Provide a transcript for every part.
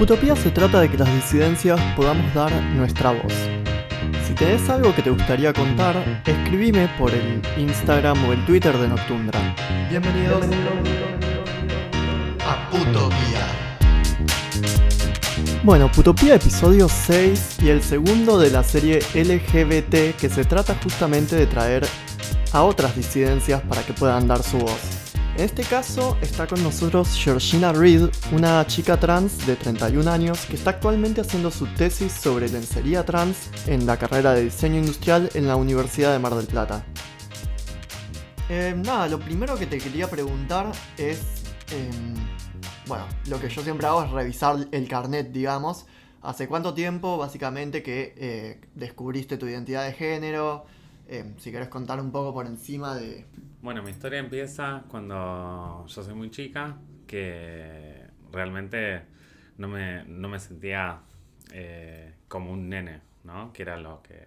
Utopía se trata de que las disidencias podamos dar nuestra voz. Si tenés algo que te gustaría contar, escribime por el Instagram o el Twitter de Noctundra. Bienvenidos a Putopía. Bueno, Putopía episodio 6 y el segundo de la serie LGBT que se trata justamente de traer a otras disidencias para que puedan dar su voz. En este caso está con nosotros Georgina Reed, una chica trans de 31 años que está actualmente haciendo su tesis sobre lencería trans en la carrera de diseño industrial en la Universidad de Mar del Plata. Eh, nada, lo primero que te quería preguntar es, em, bueno, lo que yo siempre hago es revisar el carnet, digamos. ¿Hace cuánto tiempo básicamente que eh, descubriste tu identidad de género? Em, si querés contar un poco por encima de, bueno, mi historia empieza cuando yo soy muy chica, que realmente no me, no me sentía eh, como un nene, ¿no? Que era lo que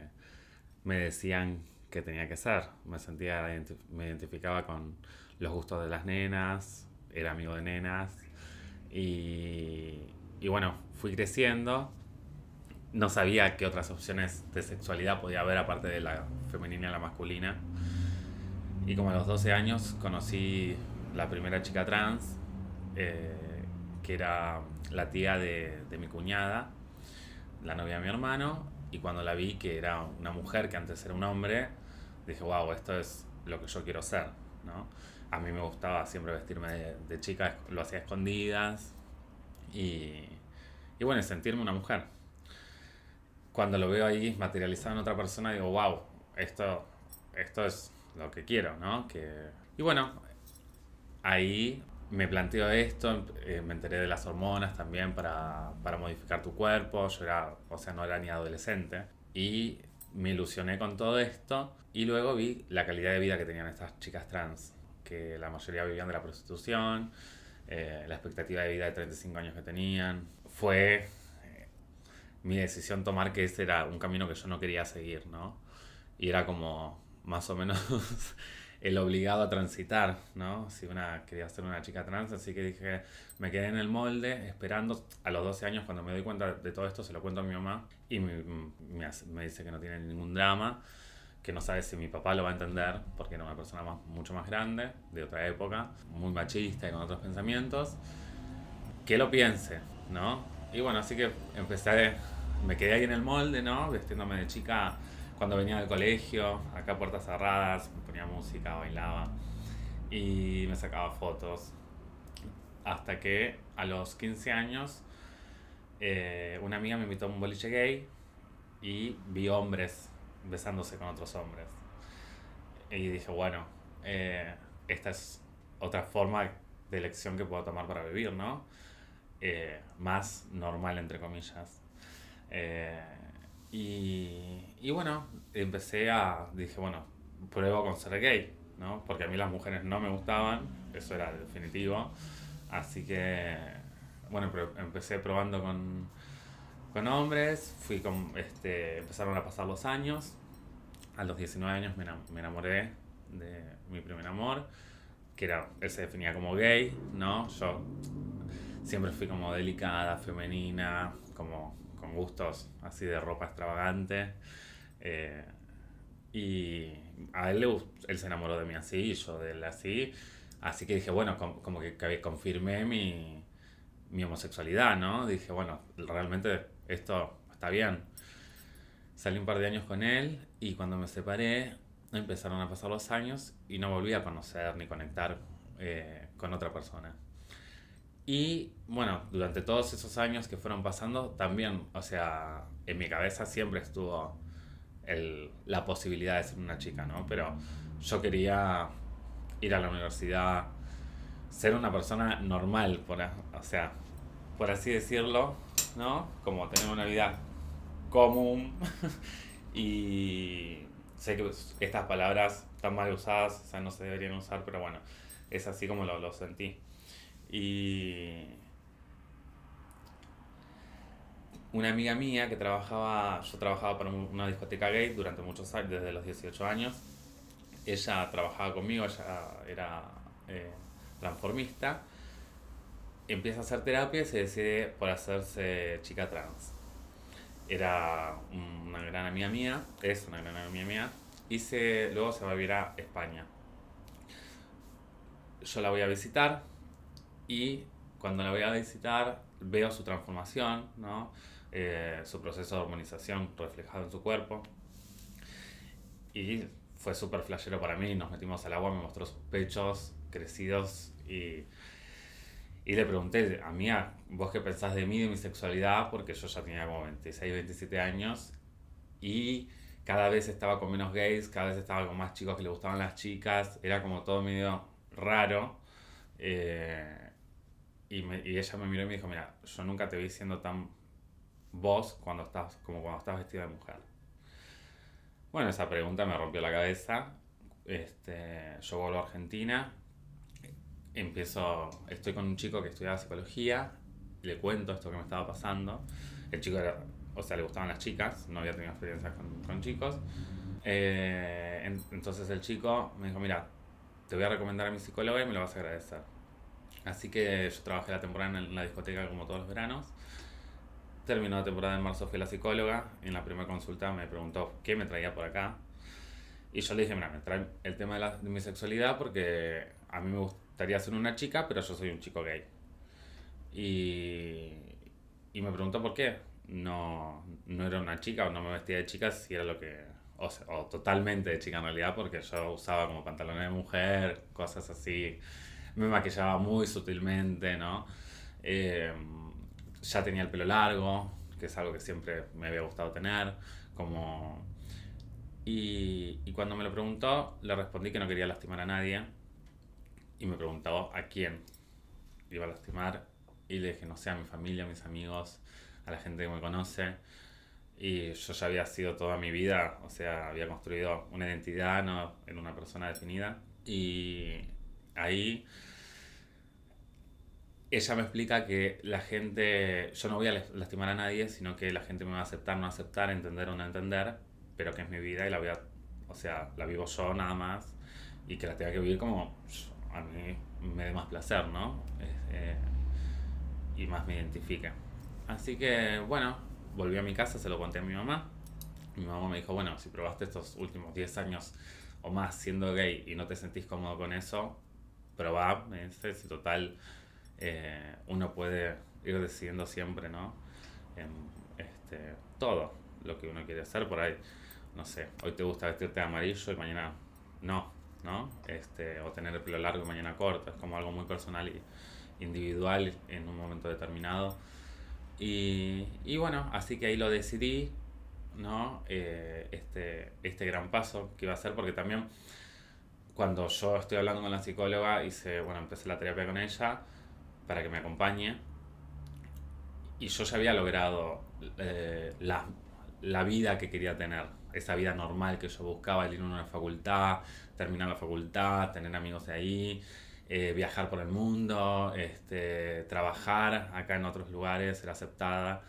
me decían que tenía que ser. Me sentía, me identificaba con los gustos de las nenas, era amigo de nenas. Y, y bueno, fui creciendo. No sabía qué otras opciones de sexualidad podía haber aparte de la femenina y la masculina. Y como a los 12 años conocí la primera chica trans, eh, que era la tía de, mi cuñada, la novia de mi hermano, y cuando la vi que era una mujer que antes era un hombre, dije, wow, esto es lo que yo quiero ser, ¿no? A mí me gustaba siempre vestirme de, chica, lo hacía escondidas, y, y bueno, sentirme una mujer. Cuando lo veo ahí materializado en otra persona, digo, wow, esto, esto es lo que quiero, ¿no? Que... Y bueno, ahí me planteo esto, eh, me enteré de las hormonas también para, para, modificar tu cuerpo, yo era, o sea, no era ni adolescente, y me ilusioné con todo esto, y luego vi la calidad de vida que tenían estas chicas trans, que la mayoría vivían de la prostitución, eh, la expectativa de vida de 35 años que tenían, fue eh, mi decisión tomar que ese era un camino que yo no quería seguir, ¿no? Y era como, más o menos el obligado a transitar, ¿no? Si una quería ser una chica trans, así que dije, me quedé en el molde esperando a los 12 años cuando me doy cuenta de todo esto, se lo cuento a mi mamá y me, me, dice que no tiene ningún drama, que no sabe si mi papá lo va a entender, porque era una persona mucho más grande, de otra época, muy machista y con otros pensamientos, que lo piense, ¿no? Y bueno, así que empecé, me quedé ahí en el molde, ¿no? Vestiéndome de chica cuando venía del colegio, acá puertas cerradas, ponía música, bailaba y me sacaba fotos. Hasta que a los 15 años eh, una amiga me invitó a un boliche gay y vi hombres besándose con otros hombres. Y dije, bueno, eh, esta es otra forma de elección que puedo tomar para vivir, ¿no? Eh, más normal, entre comillas. Y, y, bueno, empecé a, dije, bueno, pruebo con ser gay, ¿no? Porque a mí las mujeres no me gustaban, eso era definitivo. Así que, bueno, empecé probando con, con hombres, fui con, este, empezaron a pasar los años. A los 19 años me, enamoré de mi primer amor, que era, él se definía como gay, ¿no? Yo siempre fui como delicada, femenina, como con gustos así de ropa extravagante. Eh, y a él, le, él se enamoró de mí así, y yo de él así. Así que dije, bueno, como, que, confirmé mi, mi homosexualidad, ¿no? Dije, bueno, realmente esto está bien. Salí un par de años con él y cuando me separé empezaron a pasar los años y no volví a conocer ni conectar eh, con otra persona. Y bueno, durante todos esos años que fueron pasando, también, o sea, en mi cabeza siempre estuvo el, la posibilidad de ser una chica, ¿no? Pero yo quería ir a la universidad, ser una persona normal, por, o sea, por así decirlo, ¿no? Como tener una vida común. y sé que estas palabras están mal usadas, o sea, no se deberían usar, pero bueno, es así como lo, lo sentí. Y una amiga mía que trabajaba, yo trabajaba para una discoteca gay durante muchos años, desde los 18 años. Ella trabajaba conmigo, ella era eh, transformista. empieza a hacer terapia y se decide por hacerse chica trans. Era una gran amiga mía, es una gran amiga mía, y se, luego se va a vivir a España. Yo la voy a visitar y cuando la voy a visitar veo su transformación, ¿no? Eh, su proceso de hormonización reflejado en su cuerpo. Y fue súper flashero para mí, nos metimos al agua, me mostró sus pechos crecidos y, y le pregunté, a mí, ¿vos qué pensás de mí, de mi sexualidad? Porque yo ya tenía como 26, 27 años y cada vez estaba con menos gays, cada vez estaba con más chicos que le gustaban las chicas, era como todo medio raro. Eh, y, ella me miró y me dijo, mira, yo nunca te vi siendo tan vos cuando estás, como cuando estás vestida de mujer. Bueno, esa pregunta me rompió la cabeza. Este, yo vuelvo a Argentina, empiezo, estoy con un chico que estudiaba psicología, le cuento esto que me estaba pasando. El chico era, o sea, le gustaban las chicas, no había tenido experiencias con, con chicos. Eh, entonces el chico me dijo, mira, te voy a recomendar a mi psicóloga y me lo vas a agradecer. Así que yo trabajé la temporada en la discoteca como todos los veranos. Terminó la temporada en marzo, fui a la psicóloga. Y en la primera consulta me preguntó qué me traía por acá. Y yo le dije, mira, me trae el tema de, la, de mi sexualidad porque a mí me gustaría ser una chica, pero yo soy un chico gay. Y, y me preguntó por qué no, no era una chica o no me vestía de chica, si era lo que... O, o totalmente de chica en realidad, porque yo usaba como pantalones de mujer, cosas así. Me maquillaba muy sutilmente, ¿no? Eh, ya tenía el pelo largo, que es algo que siempre me había gustado tener, como... Y, y cuando me lo preguntó, le respondí que no quería lastimar a nadie y me preguntó a quién iba a lastimar y le dije, no sé, a mi familia, a mis amigos, a la gente que me conoce. Y yo ya había sido toda mi vida, o sea, había construido una identidad ¿no? en una persona definida. Y ahí ella me explica que la gente, yo no voy a lastimar a nadie, sino que la gente me va a aceptar, no aceptar, entender o no entender, pero que es mi vida y la voy a, o sea, la vivo yo nada más y que la tenga que vivir como a mí me dé más placer, ¿no? Eh, y más me identifique. Así que, bueno, volví a mi casa, se lo conté a mi mamá. Mi mamá me dijo, bueno, si probaste estos últimos 10 años o más siendo gay y no te sentís cómodo con eso, probá, me dice, si total eh, uno puede ir decidiendo siempre, ¿no? Este, todo lo que uno quiere hacer por ahí. No sé, hoy te gusta vestirte de amarillo y mañana no, ¿no? Este, o tener el pelo largo y mañana corto. Es como algo muy personal y individual en un momento determinado. Y, y bueno, así que ahí lo decidí, ¿no? Eh, este, este gran paso que iba a hacer, porque también cuando yo estoy hablando con la psicóloga, hice, bueno, empecé la terapia con ella, para que me acompañe. Y yo ya había logrado eh, la, la, vida que quería tener, esa vida normal que yo buscaba, el ir a una facultad, terminar la facultad, tener amigos de ahí, eh, viajar por el mundo, este, trabajar acá en otros lugares, ser aceptada.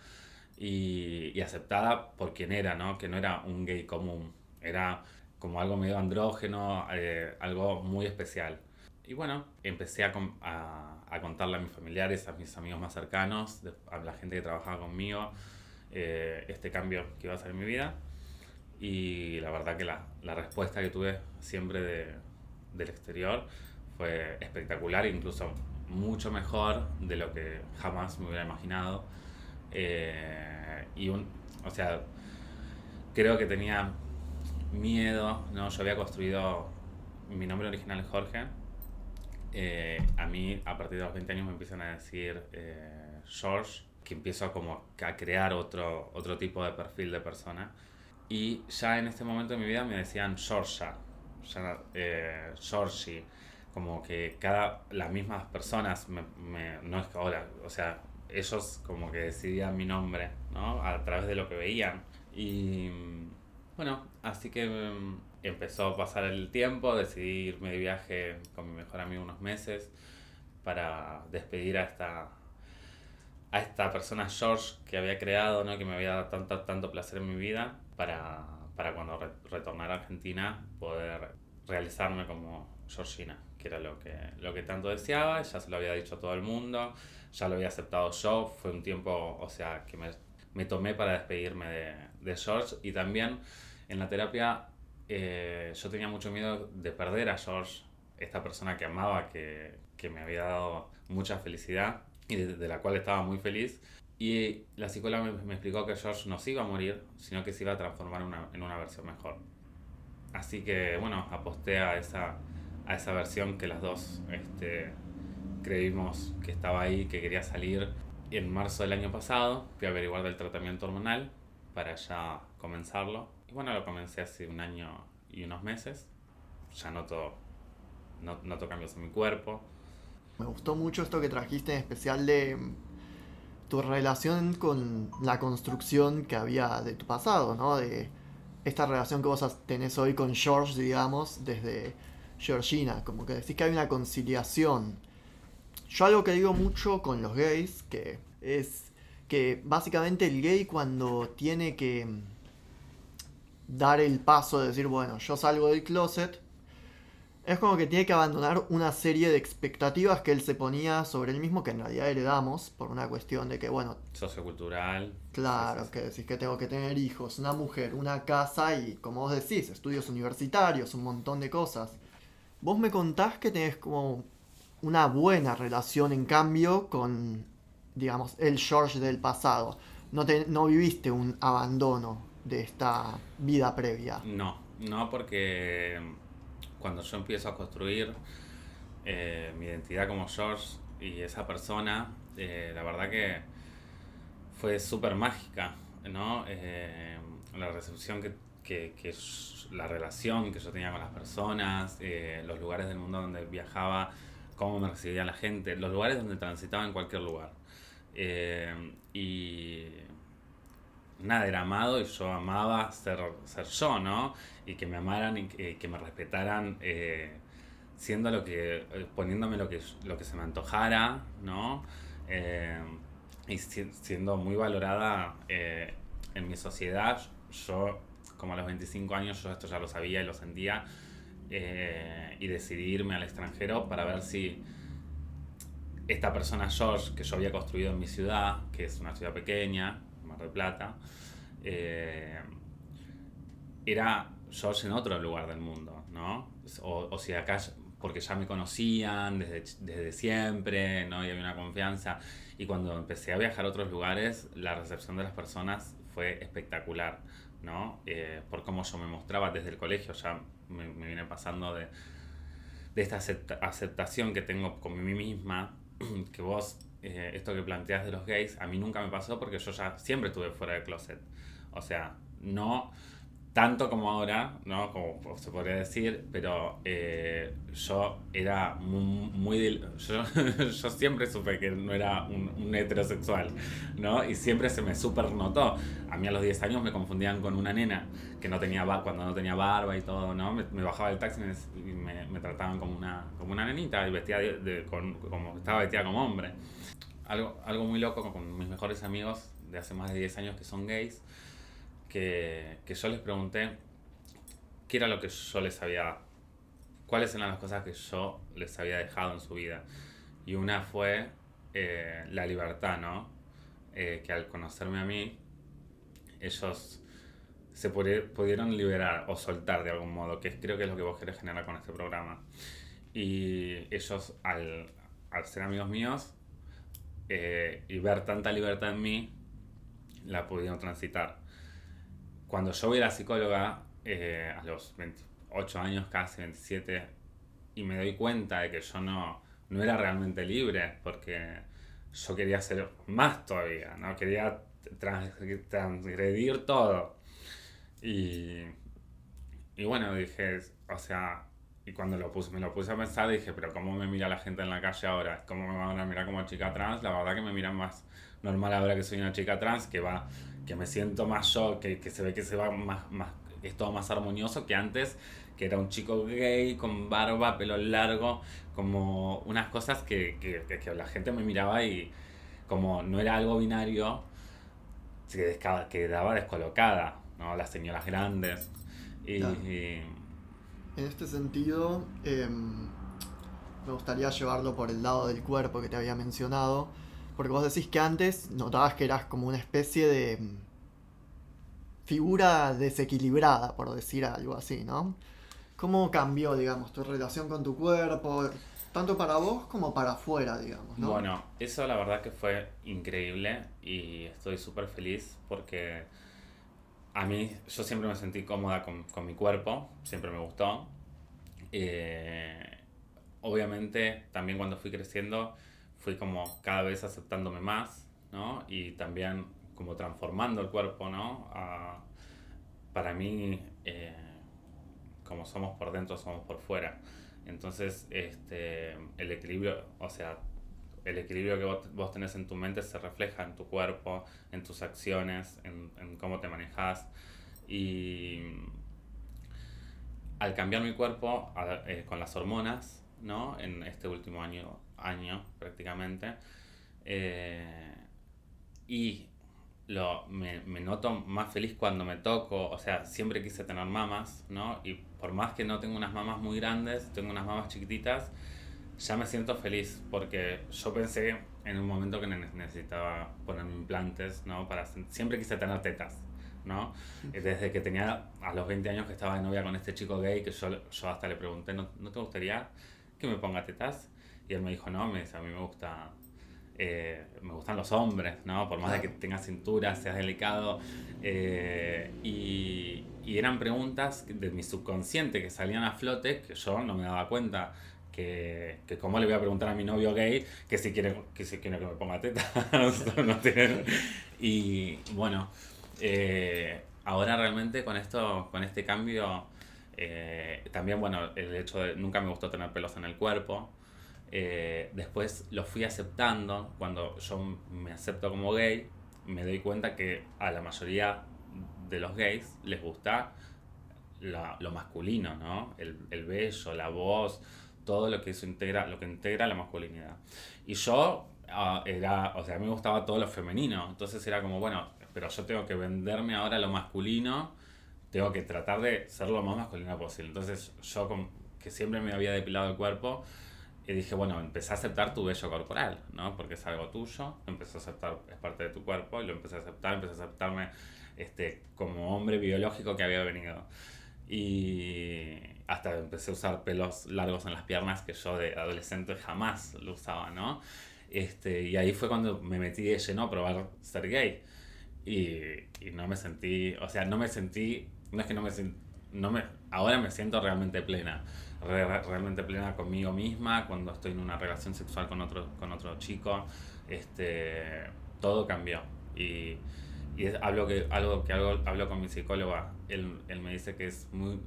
Y, y, aceptada por quien era, ¿no? Que no era un gay común, era como algo medio andrógeno, eh, algo muy especial. Y bueno, empecé a, contarle a mis familiares, a mis amigos más cercanos, a la gente que trabajaba conmigo, eh, este cambio que iba a ser en mi vida. Y la verdad que la, respuesta que tuve siempre de, del exterior fue espectacular, incluso mucho mejor de lo que jamás me hubiera imaginado. Eh, y un, o sea, creo que tenía miedo, ¿no? Yo había construido, mi nombre original es Jorge, eh, a mí a partir de los 20 años me empiezan a decir eh, George, que empiezo como a crear otro, otro tipo de perfil de persona. Y ya en este momento de mi vida me decían Georgia, ya, eh, Georgie, como que cada, las mismas personas, me, me, no es que ahora, o sea, ellos como que decidían mi nombre, ¿no? A través de lo que veían. Y bueno, así que mm, empezó a pasar el tiempo, decidí irme de viaje con mi mejor amigo unos meses para despedir a esta, a esta persona George que había creado, ¿no? que me había dado tanto, tanto placer en mi vida, para, para cuando re retornar a Argentina poder realizarme como, Georgina, que era lo que, lo que tanto deseaba, ya se lo había dicho a todo el mundo, ya lo había aceptado yo, fue un tiempo, o sea, que me, me tomé para despedirme de, de, George y también en la terapia eh, yo tenía mucho miedo de perder a George, esta persona que amaba, que, que me había dado mucha felicidad y de, la cual estaba muy feliz. Y la psicóloga me, me, explicó que George no se iba a morir, sino que se iba a transformar una, en una versión mejor. Así que, bueno, aposté a esa, a esa versión que las dos este, creímos que estaba ahí, que quería salir. En marzo del año pasado fui a averiguar del tratamiento hormonal para ya comenzarlo. Bueno, lo comencé hace un año y unos meses. Ya noto, no, noto cambios en mi cuerpo. Me gustó mucho esto que trajiste en especial de tu relación con la construcción que había de tu pasado, ¿no? De esta relación que vos tenés hoy con George, digamos, desde Georgina, como que decís que hay una conciliación. Yo algo que digo mucho con los gays, que es que básicamente el gay cuando tiene que dar el paso de decir, bueno, yo salgo del closet, es como que tiene que abandonar una serie de expectativas que él se ponía sobre él mismo, que en realidad heredamos, por una cuestión de que, bueno... Sociocultural. Claro, que decís que tengo que tener hijos, una mujer, una casa y, como vos decís, estudios universitarios, un montón de cosas. Vos me contás que tenés como una buena relación, en cambio, con, digamos, el George del pasado. No, te, no viviste un abandono de esta vida previa. No, no porque cuando yo empiezo a construir eh, mi identidad como George y esa persona, eh, la verdad que fue súper mágica, ¿no? Eh, la recepción que, que, que, la relación que yo tenía con las personas, los lugares del mundo donde viajaba, cómo me recibía la gente, los lugares donde transitaba en cualquier lugar. y nada, era amado y yo amaba ser, ser yo, ¿no? Y que me amaran y que, me respetaran eh, siendo lo que, eh, poniéndome lo que, lo que se me antojara, ¿no? Eh, y siendo muy valorada en mi sociedad. Yo, como a los 25 años, yo esto ya lo sabía y lo sentía. y decidí irme al extranjero para ver si esta persona George que yo había construido en mi ciudad, que es una ciudad pequeña, de Plata, eh, era George en otro lugar del mundo, ¿no? O, si acá, porque ya me conocían desde, desde siempre, ¿no? Y había una confianza. Y cuando empecé a viajar a otros lugares, la recepción de las personas fue espectacular, ¿no? Eh, por cómo yo me mostraba desde el colegio, ya me, me viene pasando de, de esta aceptación que tengo con mí misma, que vos eh, esto que planteas de los gays, a mí nunca me pasó porque yo ya siempre estuve fuera del closet. O sea, no tanto como ahora, ¿no? Como se podría decir, pero eh, yo era muy... muy yo, yo, siempre supe que no era un, un, heterosexual, ¿no? Y siempre se me super notó. A mí a los 10 años me confundían con una nena que no tenía cuando no tenía barba y todo, ¿no? Me, me bajaba del taxi y me, me, trataban como una, como una nenita y vestía de, con, como, estaba vestida como hombre. Algo, algo muy loco con mis mejores amigos de hace más de 10 años que son gays que, que yo les pregunté qué era lo que yo les había, cuáles eran las cosas que yo les había dejado en su vida. Y una fue eh, la libertad, ¿no? Eh, que al conocerme a mí, ellos se pudieron liberar o soltar de algún modo, que creo que es lo que vos querés generar con este programa. Y ellos, al, al ser amigos míos eh, y ver tanta libertad en mí, la pudieron transitar cuando yo voy a la psicóloga eh, a los 28 años, casi 27, y me doy cuenta de que yo no, no era realmente libre, porque yo quería ser más todavía, ¿no? Quería transgredir todo. Y, y bueno, dije, o sea, y cuando lo puse, me lo puse a pensar, dije, pero ¿cómo me mira la gente en la calle ahora? ¿Cómo me van a mirar como chica trans? La verdad que me miran más normal ahora que soy una chica trans, que va que me siento más yo, que, que se ve que se va más, más, es todo más armonioso que antes, que era un chico gay con barba, pelo largo, como unas cosas que, que, que la gente me miraba y como no era algo binario, se quedaba descolocada, ¿no? Las señoras grandes. Y, En este sentido, em, me gustaría llevarlo por el lado del cuerpo que te había mencionado, porque vos decís que antes notabas que eras como una especie de em, figura desequilibrada, por decir algo así, ¿no? ¿Cómo cambió, digamos, tu relación con tu cuerpo, tanto para vos como para afuera, digamos, ¿no? Bueno, eso la verdad que fue increíble y estoy súper feliz porque a mí yo siempre me sentí cómoda con, con mi cuerpo, siempre me gustó. Eh, obviamente también cuando fui creciendo fui como cada vez aceptándome más, ¿no? Y también como transformando el cuerpo, ¿no? para mí, eh, como somos por dentro, somos por fuera. Entonces, este, el equilibrio, o sea, el equilibrio que vos, tenés en tu mente se refleja en tu cuerpo, en tus acciones, en, en cómo te manejas. Y al cambiar mi cuerpo eh, con las hormonas, ¿no? En este último año, año prácticamente, eh, y lo, me, me, noto más feliz cuando me toco, o sea, siempre quise tener mamas, ¿no? Y por más que no tengo unas mamas muy grandes, tengo unas mamas chiquititas, ya me siento feliz porque yo pensé en un momento que necesitaba ponerme implantes, ¿no? Para, siempre quise tener tetas, ¿no? Desde que tenía a los 20 años que estaba de novia con este chico gay, que yo, yo hasta le pregunté, ¿no, ¿no te gustaría que me ponga tetas? Y él me dijo, no, me dice, a mí me gusta eh, me gustan los hombres, ¿no? Por más de que tengas cintura, seas delicado. Eh, y, y, eran preguntas de mi subconsciente que salían a flote que yo no me daba cuenta. Que, que cómo le voy a preguntar a mi novio gay que si quiere que, si quiere que me ponga teta. y bueno, eh, ahora realmente con esto, con este cambio, también bueno, el hecho de nunca me gustó tener pelos en el cuerpo. Eh, después lo fui aceptando, cuando yo me acepto como gay, me doy cuenta que a la mayoría de los gays les gusta lo masculino, ¿no? El, el bello, la voz, todo lo que eso integra, lo que integra la masculinidad. Y yo ah, era, o sea, a mí me gustaba todo lo femenino, entonces era como, bueno, pero yo tengo que venderme ahora lo masculino, tengo que tratar de ser lo más masculino posible. Entonces yo, que siempre me había depilado el cuerpo, y dije, bueno, empecé a aceptar tu vello corporal, ¿no? Porque es algo tuyo, empecé a aceptar, es parte de tu cuerpo, y lo empecé a aceptar, empecé a aceptarme este, como hombre biológico que había venido. Y hasta empecé a usar pelos largos en las piernas que yo de adolescente jamás lo usaba, ¿no? Este, y ahí fue cuando me metí de lleno a probar ser gay. Y, y no me sentí, o sea, no me sentí, no es que no me sentí, no me, ahora me siento realmente plena realmente plena conmigo misma, cuando estoy en una relación sexual con otro, con otro chico, este, todo cambió. Y, y es algo que, algo que algo, hablo con mi psicóloga, él, él me dice que es muy,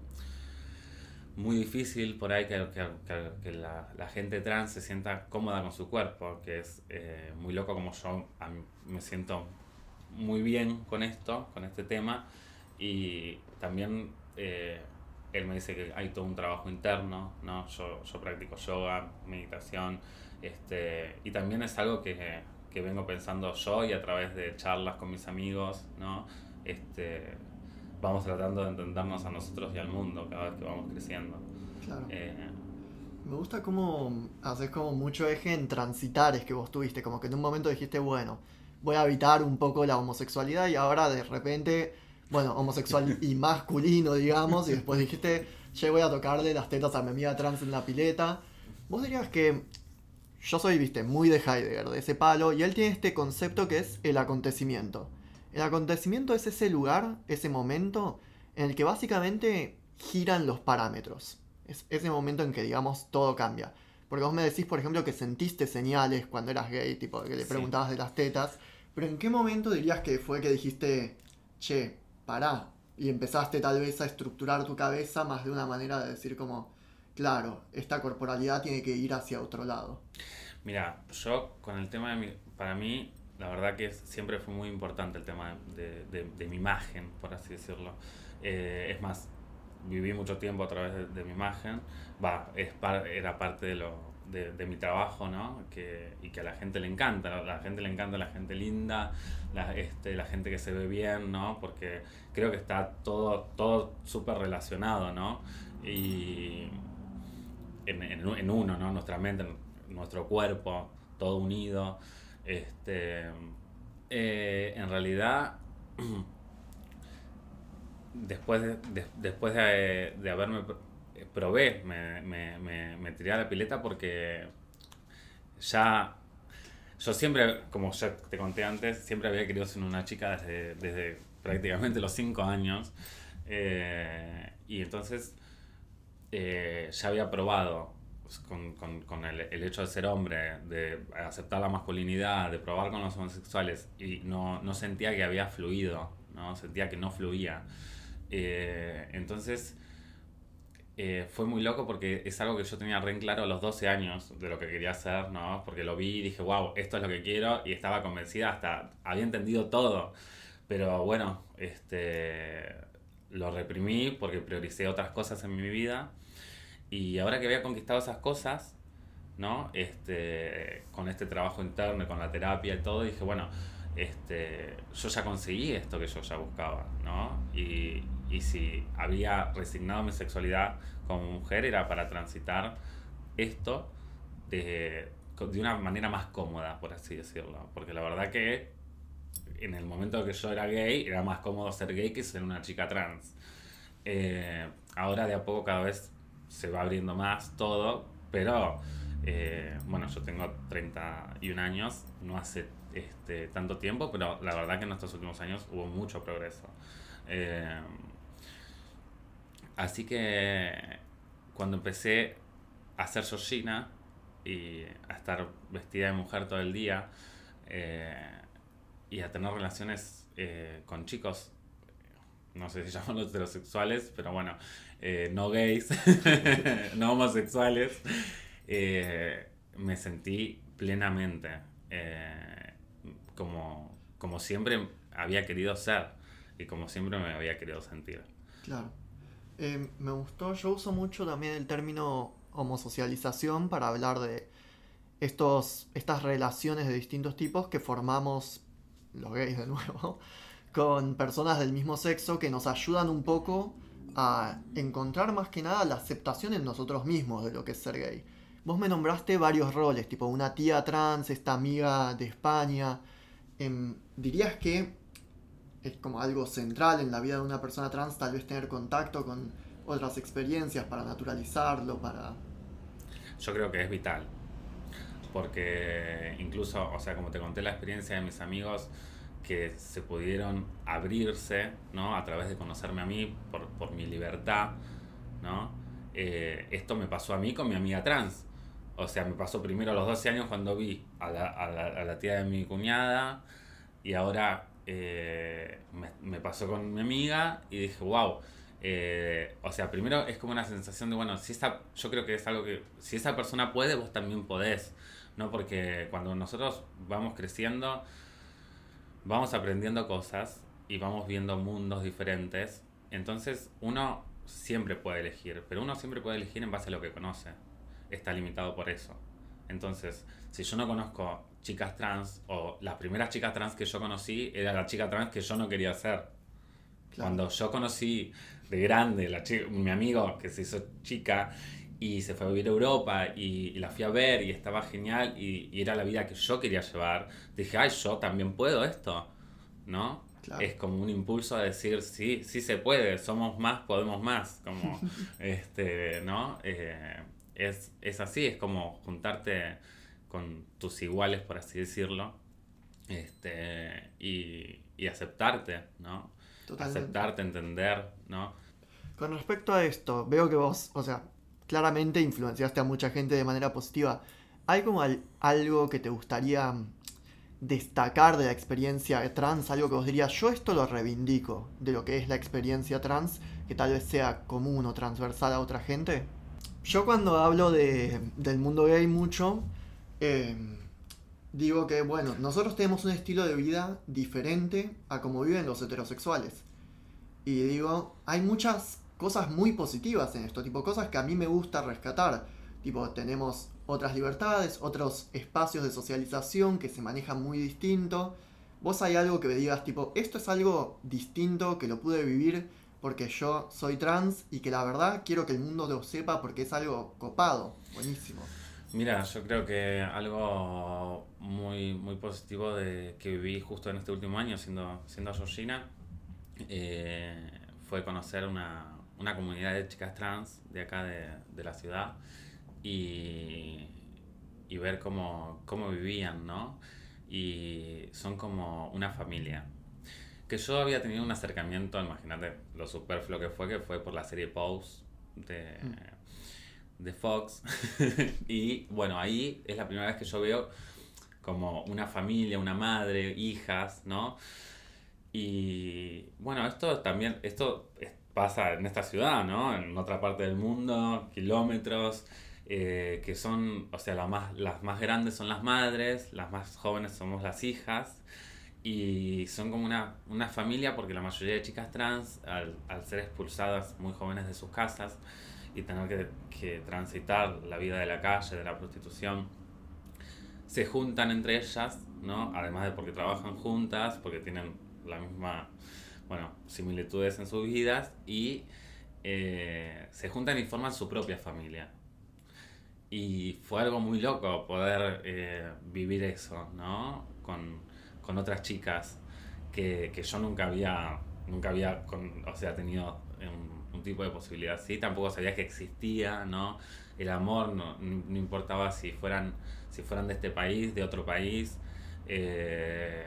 muy difícil por ahí que, que, que la, la, gente trans se sienta cómoda con su cuerpo, que es eh, muy loco como yo me siento muy bien con esto, con este tema, y también... Eh, él me dice que hay todo un trabajo interno, ¿no? Yo, yo practico yoga, meditación, este, y también es algo que, que, vengo pensando yo y a través de charlas con mis amigos, ¿no? Este, vamos tratando de entendernos a nosotros y al mundo cada vez que vamos creciendo. Claro. Eh, me gusta cómo haces como mucho eje en transitares que vos tuviste, como que en un momento dijiste, bueno, voy a evitar un poco la homosexualidad y ahora de repente bueno, homosexual y masculino, digamos, y después dijiste, che, voy a tocarle las tetas a mi amiga trans en la pileta. Vos dirías que yo soy, viste, muy de Heidegger, de ese palo, y él tiene este concepto que es el acontecimiento. El acontecimiento es ese lugar, ese momento, en el que básicamente giran los parámetros. Es ese momento en que, digamos, todo cambia. Porque vos me decís, por ejemplo, que sentiste señales cuando eras gay, tipo, que le preguntabas de las tetas. Pero ¿en qué momento dirías que fue que dijiste, che, pará. Y empezaste tal vez a estructurar tu cabeza más de una manera de decir como, claro, esta corporalidad tiene que ir hacia otro lado. Mira, yo con el tema de mi, para mí, la verdad que siempre fue muy importante el tema de, de, mi imagen, por así decirlo. Eh, es más, viví mucho tiempo a través de, mi imagen, va, es era parte de lo, de, mi trabajo, ¿no? Que, y que a la gente le encanta, a la gente le encanta la gente linda, la, este, la gente que se ve bien, ¿no? Porque creo que está todo todo súper relacionado, ¿no? Y en, en, uno, ¿no? Nuestra mente, nuestro cuerpo, todo unido. Este, eh, en realidad, después de, después de, de haberme probé, me, me, me, me, tiré a la pileta porque ya, yo siempre, como ya te conté antes, siempre había querido ser una chica desde, desde prácticamente los 5 años. Eh, y entonces eh, ya había probado con, con, con el, el, hecho de ser hombre, de aceptar la masculinidad, de probar con los homosexuales y no, no sentía que había fluido, ¿no? sentía que no fluía. Eh, entonces eh, fue muy loco porque es algo que yo tenía re en claro a los 12 años de lo que quería hacer, ¿no? Porque lo vi y dije, wow, esto es lo que quiero y estaba convencida, hasta había entendido todo. Pero bueno, este, lo reprimí porque prioricé otras cosas en mi vida y ahora que había conquistado esas cosas, ¿no? Este, con este trabajo interno con la terapia y todo, dije, bueno, este, yo ya conseguí esto que yo ya buscaba, ¿no? Y, y si había resignado mi sexualidad como mujer era para transitar esto de, de una manera más cómoda, por así decirlo. Porque la verdad que en el momento que yo era gay, era más cómodo ser gay que ser una chica trans. Eh, ahora de a poco cada vez se va abriendo más todo, pero eh, bueno, yo tengo 31 años, no hace este, tanto tiempo, pero la verdad que en estos últimos años hubo mucho progreso. Eh, Así que cuando empecé a ser Georgina y a estar vestida de mujer todo el día y a tener relaciones eh, con chicos, no sé si llaman heterosexuales, pero bueno, eh, no gays, no homosexuales, me sentí plenamente como, como siempre había querido ser y como siempre me había querido sentir. Claro. Eh, me gustó, yo uso mucho también el término homosocialización para hablar de estos, estas relaciones de distintos tipos que formamos, los gays de nuevo, con personas del mismo sexo que nos ayudan un poco a encontrar más que nada la aceptación en nosotros mismos de lo que es ser gay. Vos me nombraste varios roles, tipo una tía trans, esta amiga de España. Em, ¿Dirías que es como algo central en la vida de una persona trans, tal vez tener contacto con otras experiencias para naturalizarlo, para... Yo creo que es vital, porque incluso, o sea, como te conté la experiencia de mis amigos que se pudieron abrirse, ¿no? A través de conocerme a mí por, por mi libertad, ¿no? Eh, esto me pasó a mí con mi amiga trans. O sea, me pasó primero a los 12 años cuando vi a la, a la, a la tía de mi cuñada y ahora eh, me, pasó con mi amiga y dije, wow. Eh, o sea, primero es como una sensación de, bueno, si esa, yo creo que es algo que, si esa persona puede, vos también podés, ¿no? Porque cuando nosotros vamos creciendo, vamos aprendiendo cosas y vamos viendo mundos diferentes, entonces uno siempre puede elegir, pero uno siempre puede elegir en base a lo que conoce, está limitado por eso. Entonces, si yo no conozco chicas trans, o las primeras chicas trans que yo conocí, era la chica trans que yo no quería ser. Cuando yo conocí de grande, la mi amigo que se hizo chica y se fue a vivir a Europa y, la fui a ver y estaba genial y, era la vida que yo quería llevar, dije, ay, yo también puedo esto, ¿no? Es como un impulso a decir, sí, sí se puede, somos más, podemos más, como, este, ¿no? Eh, es, es así, es como juntarte con tus iguales, por así decirlo, este, y, y aceptarte, ¿no? Aceptarte, entender, ¿no? Con respecto a esto, veo que vos, o sea, claramente influenciaste a mucha gente de manera positiva. ¿Hay como algo que te gustaría destacar de la experiencia trans? Algo que vos dirías, yo esto lo reivindico de lo que es la experiencia trans, que tal vez sea común o transversal a otra gente. Yo cuando hablo de, del mundo gay mucho, Em, digo que, bueno, nosotros tenemos un estilo de vida diferente a como viven los heterosexuales. Y digo, hay muchas cosas muy positivas en esto, tipo cosas que a mí me gusta rescatar. Tipo, tenemos otras libertades, otros espacios de socialización que se manejan muy distinto. Vos hay algo que me digas, tipo, esto es algo distinto que lo pude vivir porque yo soy trans y que la verdad quiero que el mundo lo sepa porque es algo copado, buenísimo. Mira, yo creo que algo muy, muy positivo de que viví justo en este último año siendo, siendo Georgina eh, fue conocer una, una, comunidad de chicas trans de acá de, de la ciudad y, y ver cómo, cómo vivían, ¿no? Y son como una familia que yo había tenido un acercamiento, imagínate lo superfluo que fue, que fue por la serie Pose de, mm. de Fox. y bueno, ahí es la primera vez que yo veo como una familia, una madre, hijas, ¿no? Y bueno, esto también, esto pasa en esta ciudad, ¿no? En otra parte del mundo, kilómetros, eh, que son, o sea, la más, las más grandes son las madres, las más jóvenes somos las hijas y son como una, una, familia porque la mayoría de chicas trans, al, al, ser expulsadas muy jóvenes de sus casas y tener que, que, transitar la vida de la calle, de la prostitución, se juntan entre ellas, ¿no? Además de porque trabajan juntas, porque tienen la misma, bueno, similitudes en sus vidas y eh, se juntan y forman su propia familia. Y fue algo muy loco poder eh, vivir eso, ¿no? Con, con otras chicas que, que, yo nunca había, nunca había o sea, tenido un, un, tipo de posibilidad así, tampoco sabía que existía, ¿no? El amor no, no importaba si fueran, si fueran de este país, de otro país, eh,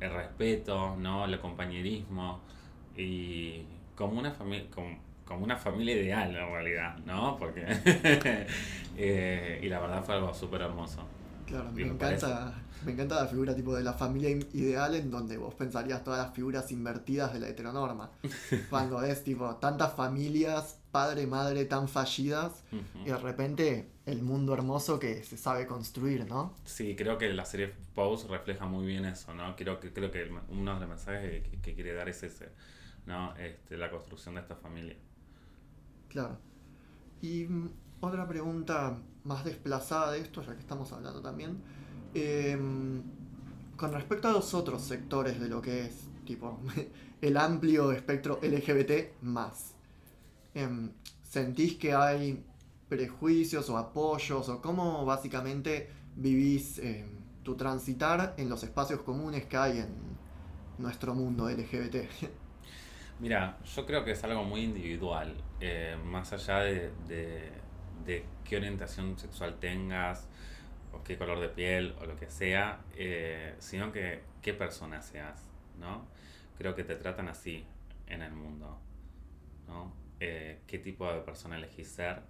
el respeto, ¿no? El compañerismo y como una familia, como, como, una familia ideal en realidad, ¿no? Porque eh, y la verdad fue algo súper hermoso. Claro, me encanta, me encanta la figura tipo de la familia ideal en donde vos pensarías todas las figuras invertidas de la heteronorma. Cuando es tipo tantas familias, padre, madre tan fallidas y de repente el mundo hermoso que se sabe construir, ¿no? Sí, creo que la serie Pose refleja muy bien eso, ¿no? Creo que, creo que uno de los mensajes que, que quiere dar es ese, ¿no? Este, la construcción de esta familia. Claro. Y mm, otra pregunta más desplazada de esto, ya que estamos hablando también Em, con respecto a los otros sectores de lo que es, tipo, el amplio espectro LGBT más, em, ¿sentís que hay prejuicios o apoyos o cómo básicamente vivís em, tu transitar en los espacios comunes que hay en nuestro mundo LGBT? Mira, yo creo que es algo muy individual, eh, más allá de, de, de, qué orientación sexual tengas, qué color de piel o lo que sea, eh, sino que qué persona seas, ¿no? Creo que te tratan así en el mundo, ¿no? Eh, qué tipo de persona elegís ser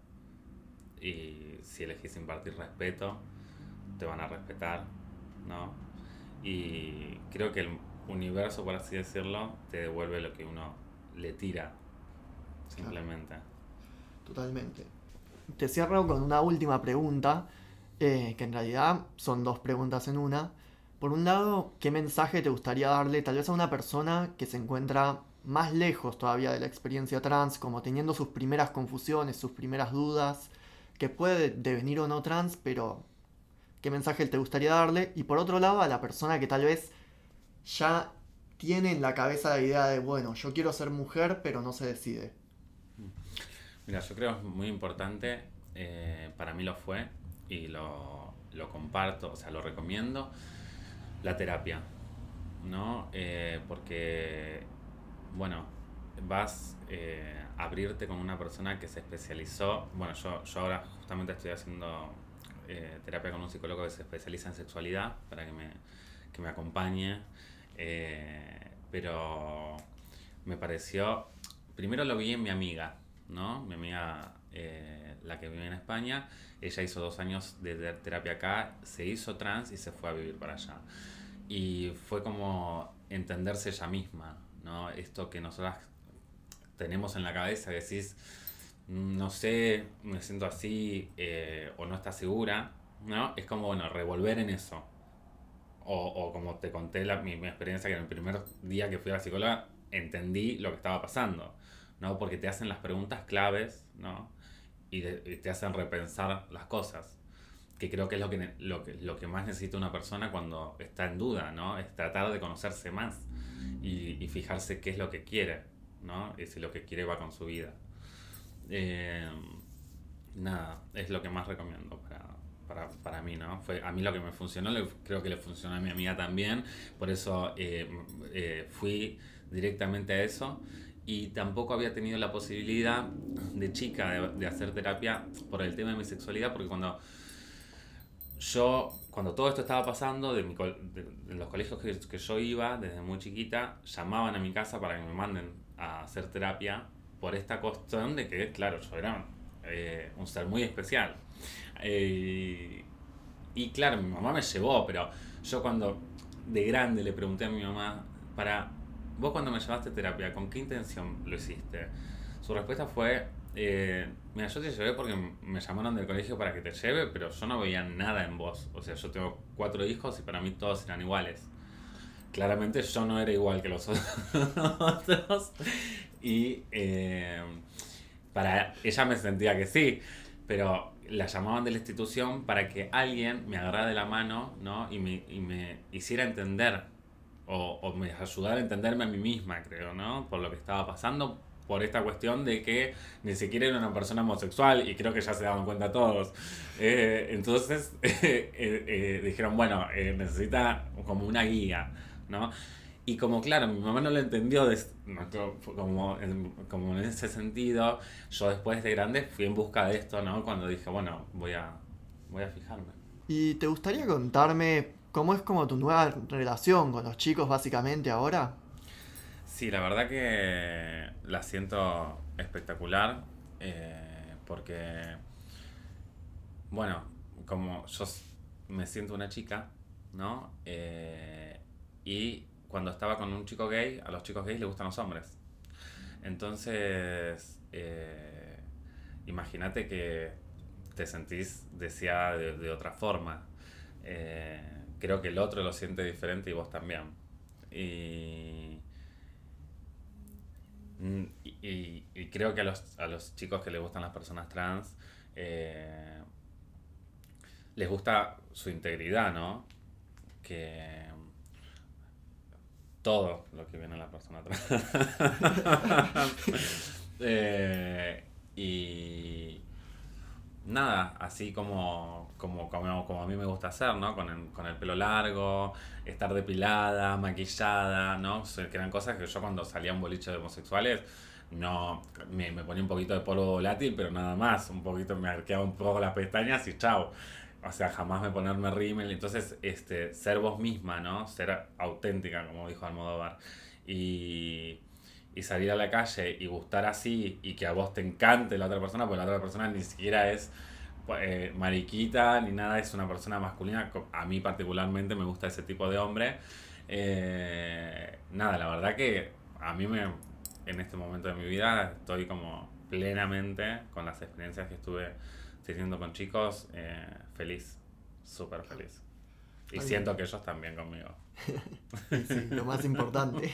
y si elegís impartir respeto, te van a respetar, ¿no? Y creo que el universo, por así decirlo, te devuelve lo que uno le tira, simplemente. Totalmente. Te cierro con una última pregunta eh, que en realidad son dos preguntas en una. Por un lado, ¿qué mensaje te gustaría darle tal vez a una persona que se encuentra más lejos todavía de la experiencia trans, como teniendo sus primeras confusiones, sus primeras dudas, que puede devenir o no trans, pero qué mensaje te gustaría darle? Y por otro lado, a la persona que tal vez ya tiene en la cabeza la idea de, bueno, yo quiero ser mujer, pero no se decide. Mira, yo creo que es muy importante, eh, para mí lo fue, y lo, lo, comparto, o sea, lo recomiendo, la terapia, ¿no? Eh, porque, bueno, vas eh, a abrirte con una persona que se especializó, bueno, yo, yo ahora justamente estoy haciendo terapia con un psicólogo que se especializa en sexualidad para que me, que me acompañe, pero me pareció, primero lo vi en mi amiga, ¿no? Mi amiga, la que vive en España, ella hizo dos años de terapia acá, se hizo trans y se fue a vivir para allá. Y fue como entenderse ella misma, ¿no? Esto que nosotras tenemos en la cabeza, que decís, mm, no sé, me siento así, eh, o no estás segura, ¿no? Es como, bueno, revolver en eso. O, o como te conté la, mi, mi, experiencia, que en el primer día que fui a la psicóloga, entendí lo que estaba pasando, ¿no? Porque te hacen las preguntas claves, ¿no? y, te hacen repensar las cosas. Que creo que es lo que, lo, que, lo que más necesita una persona cuando está en duda, ¿no? Es tratar de conocerse más y, fijarse qué es lo que quiere, ¿no? Y si lo que quiere va con su vida. Eh, nada, es lo que más recomiendo para, para, mí, ¿no? Fue a mí lo que me funcionó, creo que le funcionó a mi amiga también, por eso eh, eh, fui directamente a eso y tampoco había tenido la posibilidad de chica de, hacer terapia por el tema de mi sexualidad, porque cuando yo, cuando todo esto estaba pasando, de, los colegios que, que, yo iba desde muy chiquita, llamaban a mi casa para que me manden a hacer terapia por esta cuestión de que, claro, yo era eh, un ser muy especial. Eh, y claro, mi mamá me llevó, pero yo cuando de grande le pregunté a mi mamá para vos cuando me llevaste terapia, ¿con qué intención lo hiciste? Su respuesta fue, eh, mira, yo te llevé porque me llamaron del colegio para que te lleve, pero yo no veía nada en vos. O sea, yo tengo cuatro hijos y para mí todos eran iguales. Claramente yo no era igual que los otros. y eh, para ella me sentía que sí, pero la llamaban de la institución para que alguien me agarrara de la mano ¿no? y, me, y me hiciera entender o, o me ayudar a entenderme a mí misma, creo, ¿no? Por lo que estaba pasando, por esta cuestión de que ni siquiera era una persona homosexual y creo que ya se daban cuenta todos. Eh, entonces eh, eh, dijeron, bueno, necesita como una guía, ¿no? Y como claro, mi mamá no lo entendió de, como, en, como en ese sentido, yo después de grande fui en busca de esto, ¿no? Cuando dije, bueno, voy a, voy a fijarme. ¿Y te gustaría contarme ¿Cómo es como tu nueva relación con los chicos básicamente ahora? Sí, la verdad que la siento espectacular eh, porque, bueno, como yo me siento una chica, ¿no? Eh, y cuando estaba con un chico gay, a los chicos gays les gustan los hombres. Entonces, eh, imagínate que te sentís deseada de, otra forma creo que el otro lo siente diferente y vos también. Y, y, creo que a los, a los, chicos que les gustan las personas trans, eh, les gusta su integridad, ¿no? Que todo lo que viene a la persona trans. Eh, y nada, así como, como, como, a mí me gusta hacer, ¿no? Con el, con el pelo largo, estar depilada, maquillada, ¿no? que eran cosas que yo cuando salía un boliche de homosexuales, no, me, me, ponía un poquito de polvo volátil, pero nada más, un poquito, me arqueaba un poco las pestañas y chao. O sea, jamás me ponerme rímel. Entonces, este, ser vos misma, ¿no? Ser auténtica, como dijo Almodóvar. Y y salir a la calle y gustar así y que a vos te encante la otra persona, porque la otra persona ni siquiera es eh, mariquita ni nada, es una persona masculina. A mí particularmente me gusta ese tipo de hombre. Eh, nada, la verdad que a mí me, en este momento de mi vida estoy como plenamente con las experiencias que estuve teniendo con chicos, eh, feliz, súper feliz. Y siento que ellos también conmigo. Sí, lo más importante.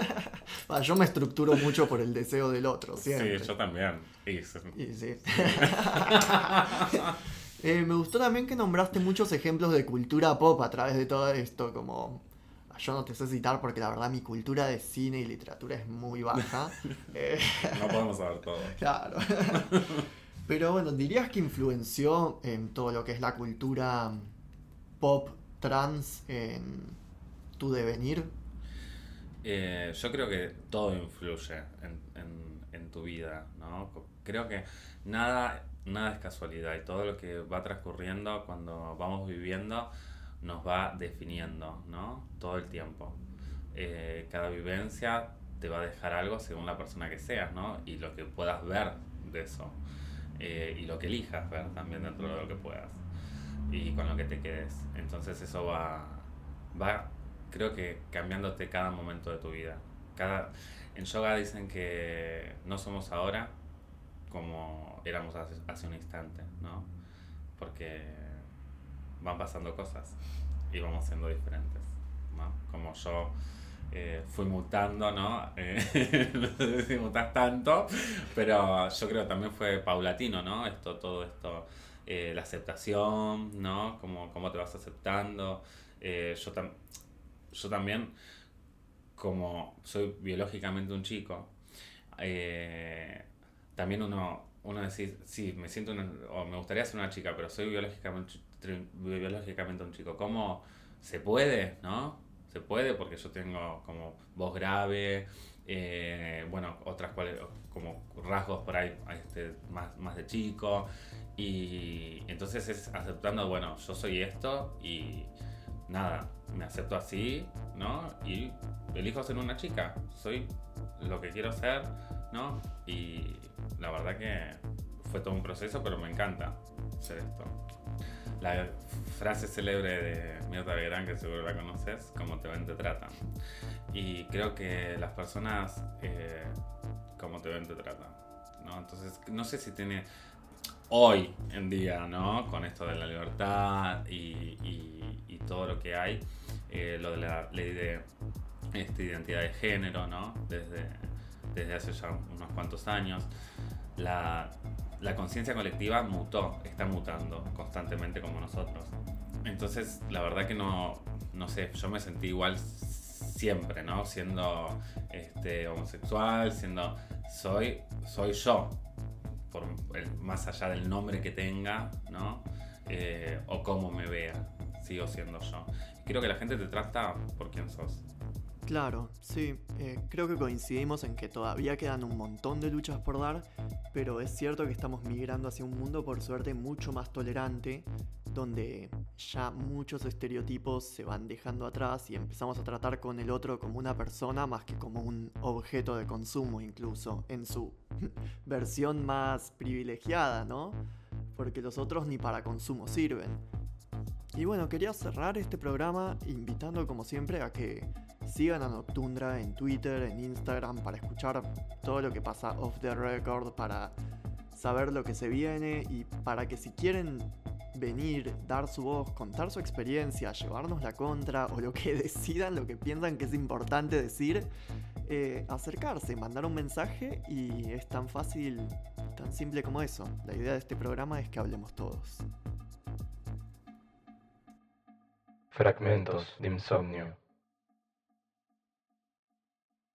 yo me estructuro mucho por el deseo del otro, siempre. Sí, yo también. Eh, me gustó también que nombraste muchos ejemplos de cultura pop a través de todo esto, como yo no te sé citar porque la verdad mi cultura de cine y literatura es muy baja. Eh, no podemos saber todo. Claro. Pero bueno, ¿dirías que influenció en todo lo que es la cultura pop trans en tu devenir? Eh, yo creo que todo influye en, en, tu vida, ¿no? Creo que nada, nada es casualidad y todo lo que va transcurriendo cuando vamos viviendo nos va definiendo, ¿no? Todo el tiempo. Eh, cada vivencia te va a dejar algo según la persona que seas, ¿no? Y lo que puedas ver de eso. Eh, y lo que elijas ver también dentro de lo que puedas. Y con lo que te quedes. Entonces eso va, va creo que cambiándote cada momento de tu vida. Cada, en yoga dicen que no somos ahora como éramos hace, un instante, ¿no? Porque van pasando cosas y vamos siendo diferentes, ¿no? Como yo eh, fui mutando, ¿no? Eh, no sé si mutas tanto, pero yo creo que también fue paulatino, ¿no? Esto, todo esto, eh, la aceptación, ¿no? Cómo, cómo te vas aceptando. yo, yo también, como soy biológicamente un chico, también uno, uno decir, sí, me siento o me gustaría ser una chica, pero soy biológicamente, biológicamente un chico. ¿Cómo se puede, no? se puede porque yo tengo como voz grave, eh, bueno, otras cuales, como rasgos por ahí este, más, más de chico. Y entonces es aceptando, bueno, yo soy esto y nada, me acepto así, ¿no? Y elijo ser una chica, soy lo que quiero ser, ¿no? Y la verdad que fue todo un proceso, pero me encanta ser esto la frase célebre de Mirta Legrand, que seguro la conoces, como te ven te tratan. Y creo que las personas eh, como te ven te tratan. ¿no? Entonces, no sé si tiene hoy en día, ¿no? Con esto de la libertad y, y, todo lo que hay, eh, lo de la ley de este, identidad de género, ¿no? Desde, desde hace ya unos cuantos años. La, la conciencia colectiva mutó, está mutando constantemente como nosotros. Entonces, la verdad que no, no sé, yo me sentí igual siempre, ¿no? Siendo este, homosexual, siendo, soy, soy yo, por más allá del nombre que tenga, ¿no? Eh, o cómo me vea, sigo siendo yo. quiero que la gente te trata por quien sos. Claro, sí, eh, creo que coincidimos en que todavía quedan un montón de luchas por dar, pero es cierto que estamos migrando hacia un mundo por suerte mucho más tolerante, donde ya muchos estereotipos se van dejando atrás y empezamos a tratar con el otro como una persona más que como un objeto de consumo incluso, en su versión más privilegiada, ¿no? Porque los otros ni para consumo sirven. Y bueno, quería cerrar este programa invitando como siempre a que sigan a Noctundra en Twitter, en Instagram para escuchar todo lo que pasa off the record, para saber lo que se viene y para que si quieren venir, dar su voz, contar su experiencia, llevarnos la contra o lo que decidan, lo que piensan que es importante decir, eh, acercarse, mandar un mensaje y es tan fácil, tan simple como eso. La idea de este programa es que hablemos todos. Fragmentos de insomnio.